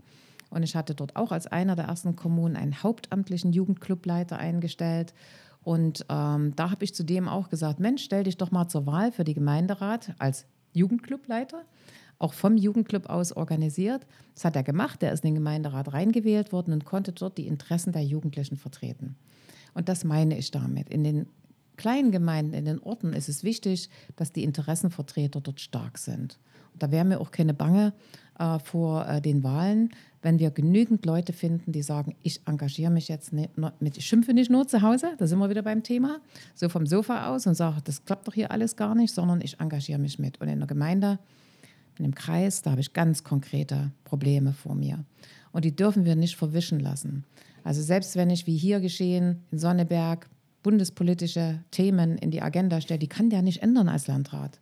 und ich hatte dort auch als einer der ersten Kommunen einen hauptamtlichen Jugendclubleiter eingestellt. Und ähm, da habe ich zudem auch gesagt, Mensch, stell dich doch mal zur Wahl für die Gemeinderat als Jugendclubleiter, auch vom Jugendclub aus organisiert. Das hat er gemacht, der ist in den Gemeinderat reingewählt worden und konnte dort die Interessen der Jugendlichen vertreten. Und das meine ich damit. In den kleinen Gemeinden, in den Orten ist es wichtig, dass die Interessenvertreter dort stark sind. Und da wäre mir auch keine Bange äh, vor äh, den Wahlen, wenn wir genügend Leute finden, die sagen, ich engagiere mich jetzt nicht mit, ich schimpfe nicht nur zu Hause, da sind wir wieder beim Thema, so vom Sofa aus und sage, das klappt doch hier alles gar nicht, sondern ich engagiere mich mit. Und in der Gemeinde, in dem Kreis, da habe ich ganz konkrete Probleme vor mir. Und die dürfen wir nicht verwischen lassen. Also selbst wenn ich, wie hier geschehen, in Sonneberg, bundespolitische Themen in die Agenda stelle, die kann der nicht ändern als Landrat.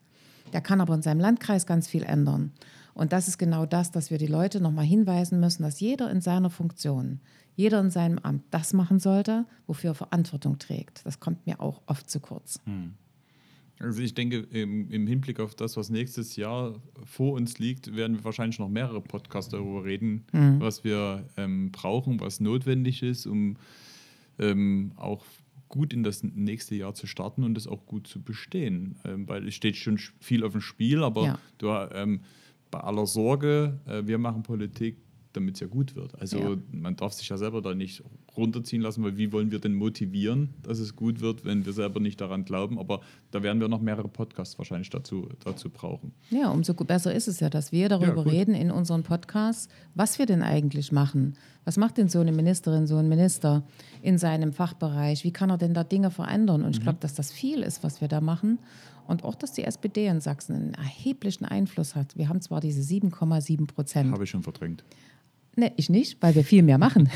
Der kann aber in seinem Landkreis ganz viel ändern. Und das ist genau das, dass wir die Leute nochmal hinweisen müssen, dass jeder in seiner Funktion, jeder in seinem Amt das machen sollte, wofür er Verantwortung trägt. Das kommt mir auch oft zu kurz. Hm. Also ich denke, im, im, Hinblick auf das, was nächstes Jahr vor uns liegt, werden wir wahrscheinlich noch mehrere Podcasts darüber reden, mhm. was wir ähm, brauchen, was notwendig ist, um ähm, auch gut in das nächste Jahr zu starten und es auch gut zu bestehen. Ähm, weil es steht schon viel auf dem Spiel, aber ja. du, ähm, bei aller Sorge, äh, wir machen Politik, damit es ja gut wird. Also ja. man darf sich ja selber da nicht runterziehen lassen, weil wie wollen wir denn motivieren, dass es gut wird, wenn wir selber nicht daran glauben. Aber da werden wir noch mehrere Podcasts wahrscheinlich dazu, dazu brauchen. Ja, umso besser ist es ja, dass wir darüber ja, reden in unseren Podcasts, was wir denn eigentlich machen. Was macht denn so eine Ministerin, so ein Minister in seinem Fachbereich? Wie kann er denn da Dinge verändern? Und ich mhm. glaube, dass das viel ist, was wir da machen. Und auch, dass die SPD in Sachsen einen erheblichen Einfluss hat. Wir haben zwar diese 7,7 Prozent. Habe ich schon verdrängt. Ne, ich nicht, weil wir viel mehr machen.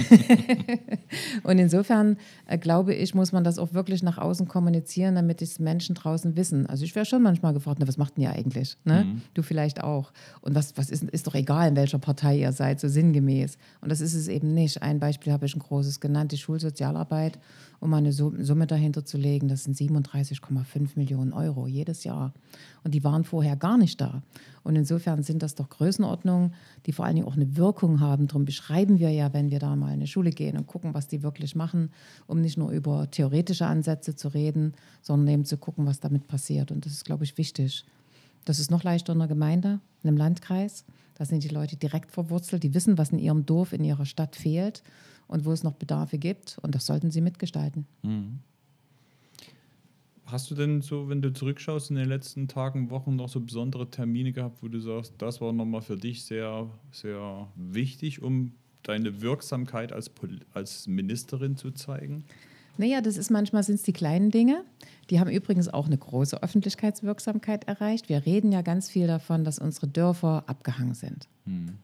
und insofern äh, glaube ich, muss man das auch wirklich nach außen kommunizieren, damit es Menschen draußen wissen. Also ich wäre schon manchmal gefragt, na, was macht denn ihr eigentlich? Ne? Mhm. Du vielleicht auch. Und was, was ist, ist doch egal, in welcher Partei ihr seid, so sinngemäß. Und das ist es eben nicht. Ein Beispiel habe ich ein großes genannt, die Schulsozialarbeit um eine Summe dahinter zu legen, das sind 37,5 Millionen Euro jedes Jahr. Und die waren vorher gar nicht da. Und insofern sind das doch Größenordnungen, die vor allen Dingen auch eine Wirkung haben. Darum beschreiben wir ja, wenn wir da mal in eine Schule gehen und gucken, was die wirklich machen, um nicht nur über theoretische Ansätze zu reden, sondern eben zu gucken, was damit passiert. Und das ist, glaube ich, wichtig. Das ist noch leichter in einer Gemeinde, in einem Landkreis. Da sind die Leute direkt verwurzelt, die wissen, was in ihrem Dorf, in ihrer Stadt fehlt und wo es noch Bedarfe gibt. Und das sollten sie mitgestalten. Mhm. Hast du denn so, wenn du zurückschaust, in den letzten Tagen, Wochen noch so besondere Termine gehabt, wo du sagst, das war nochmal für dich sehr, sehr wichtig, um deine Wirksamkeit als, als Ministerin zu zeigen? Naja, das ist manchmal sind es die kleinen Dinge. Die haben übrigens auch eine große Öffentlichkeitswirksamkeit erreicht. Wir reden ja ganz viel davon, dass unsere Dörfer abgehangen sind. Hm.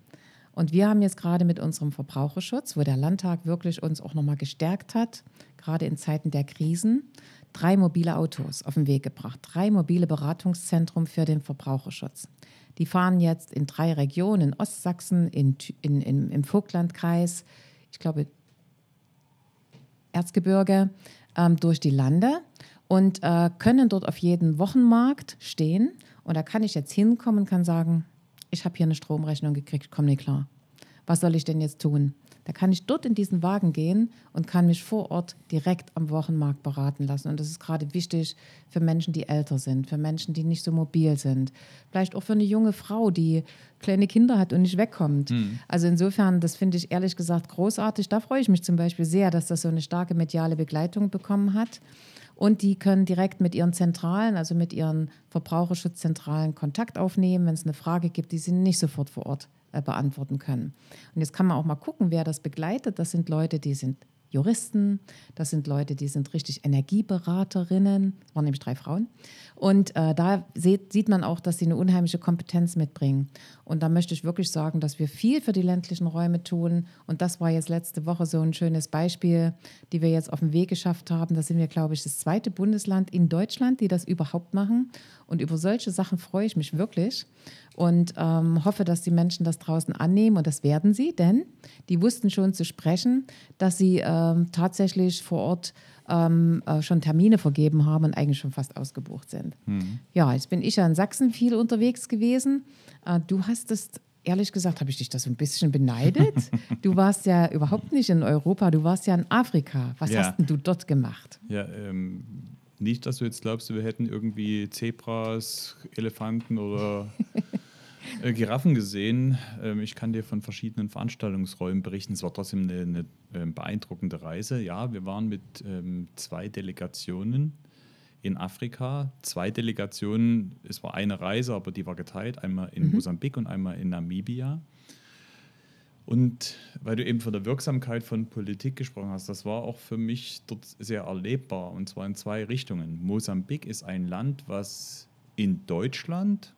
Und wir haben jetzt gerade mit unserem Verbraucherschutz, wo der Landtag wirklich uns auch nochmal gestärkt hat, gerade in Zeiten der Krisen, drei mobile Autos auf den Weg gebracht. Drei mobile Beratungszentren für den Verbraucherschutz. Die fahren jetzt in drei Regionen, in Ostsachsen, in, in, in im Vogtlandkreis, ich glaube Erzgebirge, ähm, durch die Lande und äh, können dort auf jedem Wochenmarkt stehen. Und da kann ich jetzt hinkommen und kann sagen, ich habe hier eine Stromrechnung gekriegt, komm nicht klar. Was soll ich denn jetzt tun? Da kann ich dort in diesen Wagen gehen und kann mich vor Ort direkt am Wochenmarkt beraten lassen. Und das ist gerade wichtig für Menschen, die älter sind, für Menschen, die nicht so mobil sind. Vielleicht auch für eine junge Frau, die kleine Kinder hat und nicht wegkommt. Mhm. Also insofern, das finde ich ehrlich gesagt großartig. Da freue ich mich zum Beispiel sehr, dass das so eine starke mediale Begleitung bekommen hat. Und die können direkt mit ihren Zentralen, also mit ihren Verbraucherschutzzentralen Kontakt aufnehmen, wenn es eine Frage gibt, die sie nicht sofort vor Ort äh, beantworten können. Und jetzt kann man auch mal gucken, wer das begleitet. Das sind Leute, die sind Juristen, das sind Leute, die sind richtig Energieberaterinnen, das waren nämlich drei Frauen. Und äh, da sieht, sieht man auch, dass sie eine unheimliche Kompetenz mitbringen. Und da möchte ich wirklich sagen, dass wir viel für die ländlichen Räume tun. Und das war jetzt letzte Woche so ein schönes Beispiel, die wir jetzt auf den Weg geschafft haben. Da sind wir, glaube ich, das zweite Bundesland in Deutschland, die das überhaupt machen. Und über solche Sachen freue ich mich wirklich und ähm, hoffe, dass die Menschen das draußen annehmen. Und das werden sie, denn die wussten schon zu sprechen, dass sie ähm, tatsächlich vor Ort ähm, äh, schon Termine vergeben haben und eigentlich schon fast ausgebucht sind. Mhm. Ja, jetzt bin ich ja in Sachsen viel unterwegs gewesen. Äh, du hast es ehrlich gesagt, habe ich dich das so ein bisschen beneidet. Du warst ja überhaupt nicht in Europa, du warst ja in Afrika. Was ja. hast denn du dort gemacht? Ja, ähm, nicht, dass du jetzt glaubst, wir hätten irgendwie Zebras, Elefanten oder äh, Giraffen gesehen. Ähm, ich kann dir von verschiedenen Veranstaltungsräumen berichten. Es war trotzdem eine, eine äh, beeindruckende Reise. Ja, wir waren mit ähm, zwei Delegationen in Afrika. Zwei Delegationen, es war eine Reise, aber die war geteilt. Einmal in mhm. Mosambik und einmal in Namibia. Und weil du eben von der Wirksamkeit von Politik gesprochen hast, das war auch für mich dort sehr erlebbar und zwar in zwei Richtungen. Mosambik ist ein Land, was in Deutschland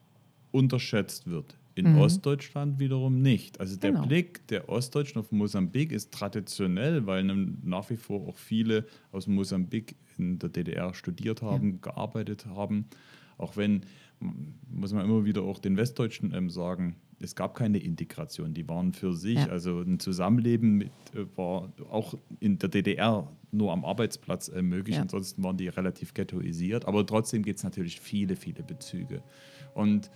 unterschätzt wird. In mhm. Ostdeutschland wiederum nicht. Also der genau. Blick der Ostdeutschen auf Mosambik ist traditionell, weil nach wie vor auch viele aus Mosambik in der DDR studiert haben, ja. gearbeitet haben. Auch wenn, muss man immer wieder auch den Westdeutschen ähm, sagen, es gab keine Integration, die waren für sich. Ja. Also ein Zusammenleben mit, äh, war auch in der DDR nur am Arbeitsplatz äh, möglich. Ja. Ansonsten waren die relativ ghettoisiert. Aber trotzdem gibt es natürlich viele, viele Bezüge. Und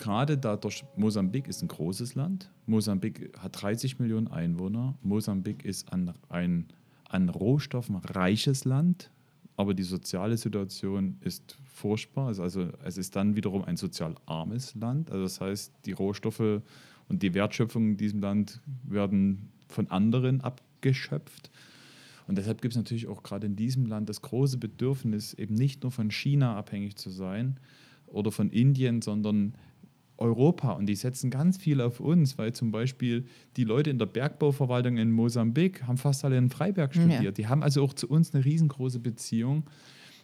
gerade dadurch, Mosambik ist ein großes Land. Mosambik hat 30 Millionen Einwohner. Mosambik ist ein, ein an Rohstoffen reiches Land, aber die soziale Situation ist furchtbar. Also es ist dann wiederum ein sozial armes Land. Also das heißt, die Rohstoffe und die Wertschöpfung in diesem Land werden von anderen abgeschöpft. Und deshalb gibt es natürlich auch gerade in diesem Land das große Bedürfnis, eben nicht nur von China abhängig zu sein oder von Indien, sondern Europa und die setzen ganz viel auf uns, weil zum Beispiel die Leute in der Bergbauverwaltung in Mosambik haben fast alle in Freiberg studiert. Ja. Die haben also auch zu uns eine riesengroße Beziehung.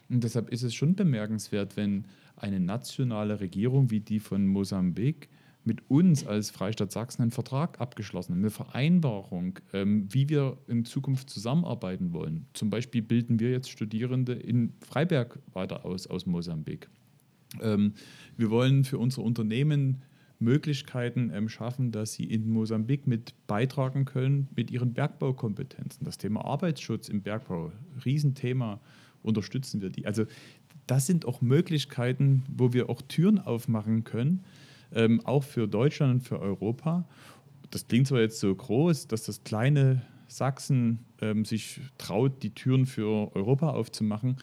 Und deshalb ist es schon bemerkenswert, wenn eine nationale Regierung wie die von Mosambik mit uns als Freistaat Sachsen einen Vertrag abgeschlossen hat, eine Vereinbarung, ähm, wie wir in Zukunft zusammenarbeiten wollen. Zum Beispiel bilden wir jetzt Studierende in Freiberg weiter aus, aus Mosambik. Ähm, wir wollen für unsere Unternehmen Möglichkeiten ähm, schaffen, dass sie in Mosambik mit beitragen können mit ihren Bergbaukompetenzen. Das Thema Arbeitsschutz im Bergbau, Riesenthema, unterstützen wir die. Also das sind auch Möglichkeiten, wo wir auch Türen aufmachen können, ähm, auch für Deutschland und für Europa. Das klingt zwar jetzt so groß, dass das kleine Sachsen ähm, sich traut, die Türen für Europa aufzumachen,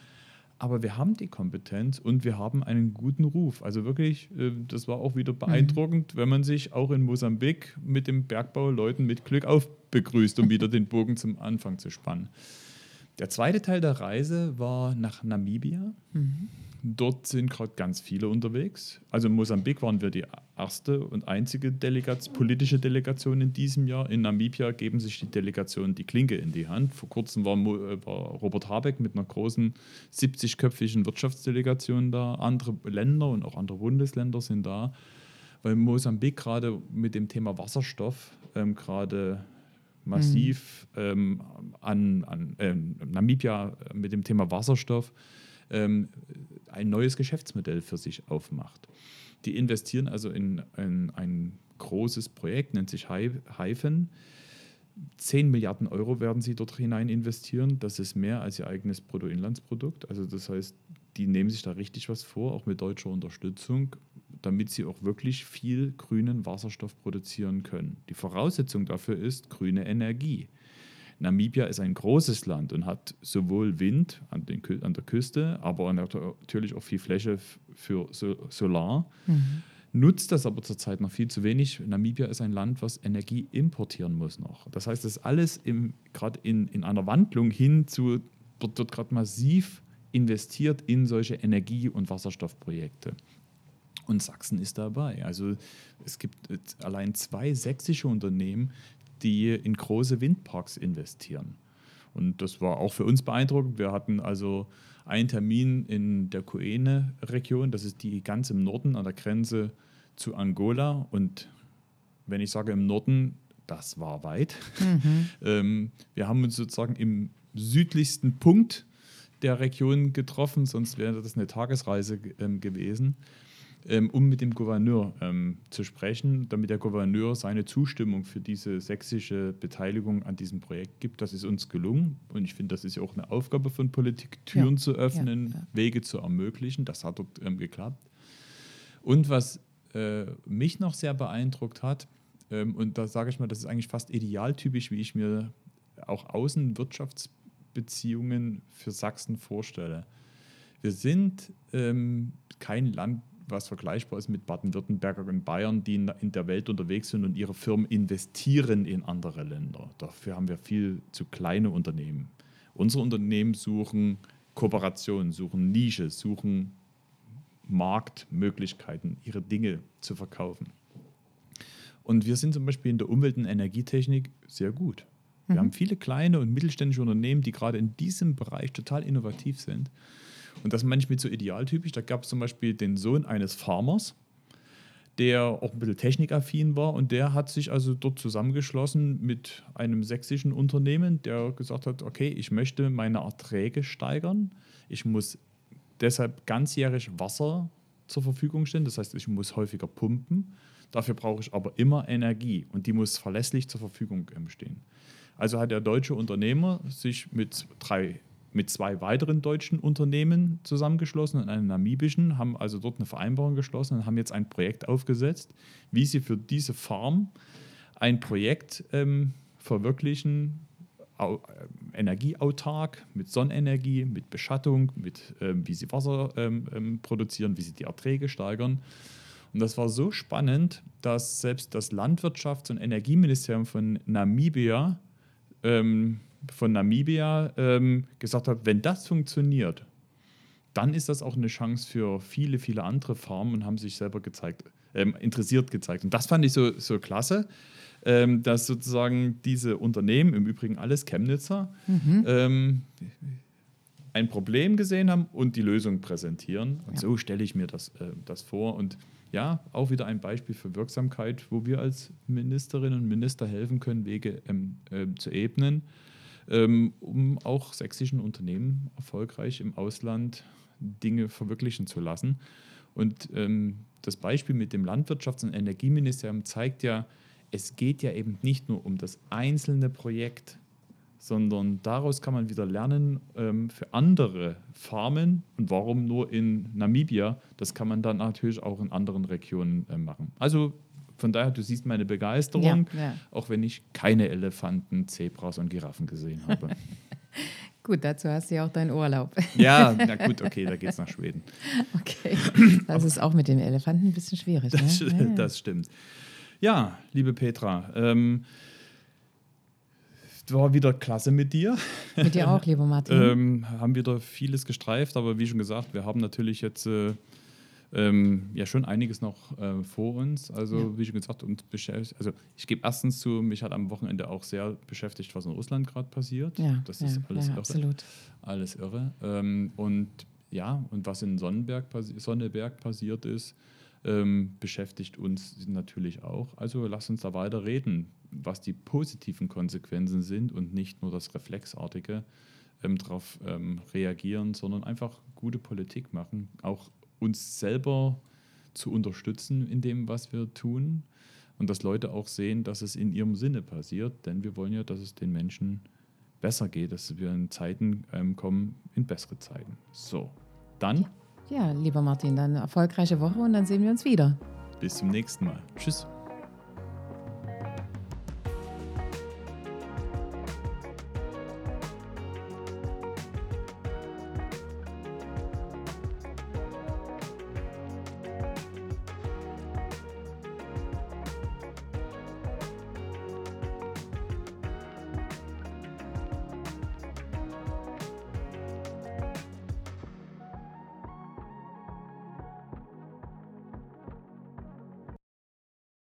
aber wir haben die Kompetenz und wir haben einen guten Ruf. Also wirklich, äh, das war auch wieder mhm. beeindruckend, mhm. wenn man sich auch in Mosambik mit dem Bergbauleuten mit Glück aufbegrüßt, um wieder den Bogen zum Anfang zu spannen. Der zweite Teil der Reise war nach Namibia. Mhm. Dort sind gerade ganz viele unterwegs. Also in Mosambik waren wir die erste und einzige Delegation, politische Delegation in diesem Jahr. In Namibia geben sich die Delegationen die Klinke in die Hand. Vor kurzem war, äh, war Robert Habeck mit einer großen 70-köpfigen Wirtschaftsdelegation da. Andere Länder und auch andere Bundesländer sind da, weil Mosambik gerade mit dem Thema Wasserstoff ähm, gerade massiv mhm. ähm, an, an äh, Namibia mit dem Thema Wasserstoff ähm, ein neues Geschäftsmodell für sich aufmacht. Die investieren also in, in ein großes Projekt, nennt sich Hyphen. 10 Milliarden Euro werden sie dort hinein investieren. Das ist mehr als ihr eigenes Bruttoinlandsprodukt. Also das heißt, die nehmen sich da richtig was vor, auch mit deutscher Unterstützung, damit sie auch wirklich viel grünen Wasserstoff produzieren können. Die Voraussetzung dafür ist grüne Energie. Namibia ist ein großes Land und hat sowohl Wind an, den, an der Küste, aber natürlich auch viel Fläche für Solar. Mhm. Nutzt das aber zurzeit noch viel zu wenig. Namibia ist ein Land, was Energie importieren muss noch. Das heißt, das ist alles gerade in, in einer Wandlung hin zu, wird dort gerade massiv investiert in solche Energie- und Wasserstoffprojekte. Und Sachsen ist dabei. Also es gibt allein zwei sächsische Unternehmen, die in große Windparks investieren. Und das war auch für uns beeindruckend. Wir hatten also einen Termin in der Coene-Region, das ist die ganz im Norden an der Grenze zu Angola. Und wenn ich sage im Norden, das war weit. Mhm. ähm, wir haben uns sozusagen im südlichsten Punkt der Region getroffen, sonst wäre das eine Tagesreise ähm, gewesen ähm, um mit dem Gouverneur ähm, zu sprechen, damit der Gouverneur seine Zustimmung für diese sächsische Beteiligung an diesem Projekt gibt. Das ist uns gelungen und ich finde, das ist ja auch eine Aufgabe von Politik, Türen ja, zu öffnen, ja, ja. Wege zu ermöglichen. Das hat dort ähm, geklappt. Und was äh, mich noch sehr beeindruckt hat, ähm, und da sage ich mal, das ist eigentlich fast idealtypisch, wie ich mir auch Außenwirtschaftsbeziehungen für Sachsen vorstelle. Wir sind ähm, kein Land, was vergleichbar ist mit Baden-Württemberg und Bayern, die in der Welt unterwegs sind und ihre Firmen investieren in andere Länder. Dafür haben wir viel zu kleine Unternehmen. Unsere Unternehmen suchen Kooperation, suchen Nische, suchen Marktmöglichkeiten, ihre Dinge zu verkaufen. Und wir sind zum Beispiel in der Umwelt- und Energietechnik sehr gut. Wir mhm. haben viele kleine und mittelständische Unternehmen, die gerade in diesem Bereich total innovativ sind. Und das manchmal so idealtypisch. Da gab es zum Beispiel den Sohn eines Farmers, der auch ein bisschen technikaffin war und der hat sich also dort zusammengeschlossen mit einem sächsischen Unternehmen, der gesagt hat, okay, ich möchte meine Erträge steigern. Ich muss deshalb ganzjährig Wasser zur Verfügung stellen. Das heißt, ich muss häufiger pumpen. Dafür brauche ich aber immer Energie und die muss verlässlich zur Verfügung stehen. Also hat der deutsche Unternehmer sich mit drei mit zwei weiteren deutschen Unternehmen zusammengeschlossen und einem namibischen, haben also dort eine Vereinbarung geschlossen und haben jetzt ein Projekt aufgesetzt, wie sie für diese Farm ein Projekt ähm, verwirklichen, äh, energieautark, mit Sonnenenergie, mit Beschattung, mit ähm, wie sie Wasser ähm, ähm, produzieren, wie sie die Erträge steigern. Und das war so spannend, dass selbst das Landwirtschafts- und Energieministerium von Namibia ähm, von Namibia ähm, gesagt hat, wenn das funktioniert, dann ist das auch eine Chance für viele, viele andere Farmen und haben sich selber gezeigt, ähm, interessiert gezeigt. Und das fand ich so, so klasse, ähm, dass sozusagen diese Unternehmen, im Übrigen alles Chemnitzer, mhm. ähm, ein Problem gesehen haben und die Lösung präsentieren. Und ja. so stelle ich mir das, äh, das vor. Und ja, auch wieder ein Beispiel für Wirksamkeit, wo wir als Ministerinnen und Minister helfen können, Wege ähm, äh, zu ebnen um auch sächsischen Unternehmen erfolgreich im Ausland Dinge verwirklichen zu lassen. Und ähm, das Beispiel mit dem Landwirtschafts- und Energieministerium zeigt ja, es geht ja eben nicht nur um das einzelne Projekt, sondern daraus kann man wieder lernen ähm, für andere Farmen und warum nur in Namibia. Das kann man dann natürlich auch in anderen Regionen äh, machen. Also von daher, du siehst meine Begeisterung, ja, ja. auch wenn ich keine Elefanten, Zebras und Giraffen gesehen habe. gut, dazu hast du ja auch deinen Urlaub. ja, na gut, okay, da geht's nach Schweden. Okay, das ist auch mit dem Elefanten ein bisschen schwierig. Das, ne? das stimmt. Ja, liebe Petra, ähm, war wieder klasse mit dir. Mit dir auch, lieber Martin. ähm, haben wieder vieles gestreift, aber wie schon gesagt, wir haben natürlich jetzt äh, ähm, ja schon einiges noch äh, vor uns. Also, ja. wie schon gesagt, beschäftigt. Also, ich gebe erstens zu, mich hat am Wochenende auch sehr beschäftigt, was in Russland gerade passiert. Ja, das ja, ist alles ja, irre. Absolut. Alles irre. Ähm, und ja, und was in Sonnenberg, Sonneberg passiert ist, ähm, beschäftigt uns natürlich auch. Also lass uns da weiter reden, was die positiven Konsequenzen sind und nicht nur das Reflexartige ähm, darauf ähm, reagieren, sondern einfach gute Politik machen, auch uns selber zu unterstützen in dem, was wir tun und dass Leute auch sehen, dass es in ihrem Sinne passiert, denn wir wollen ja, dass es den Menschen besser geht, dass wir in Zeiten ähm, kommen, in bessere Zeiten. So, dann. Ja, lieber Martin, dann erfolgreiche Woche und dann sehen wir uns wieder. Bis zum nächsten Mal. Tschüss.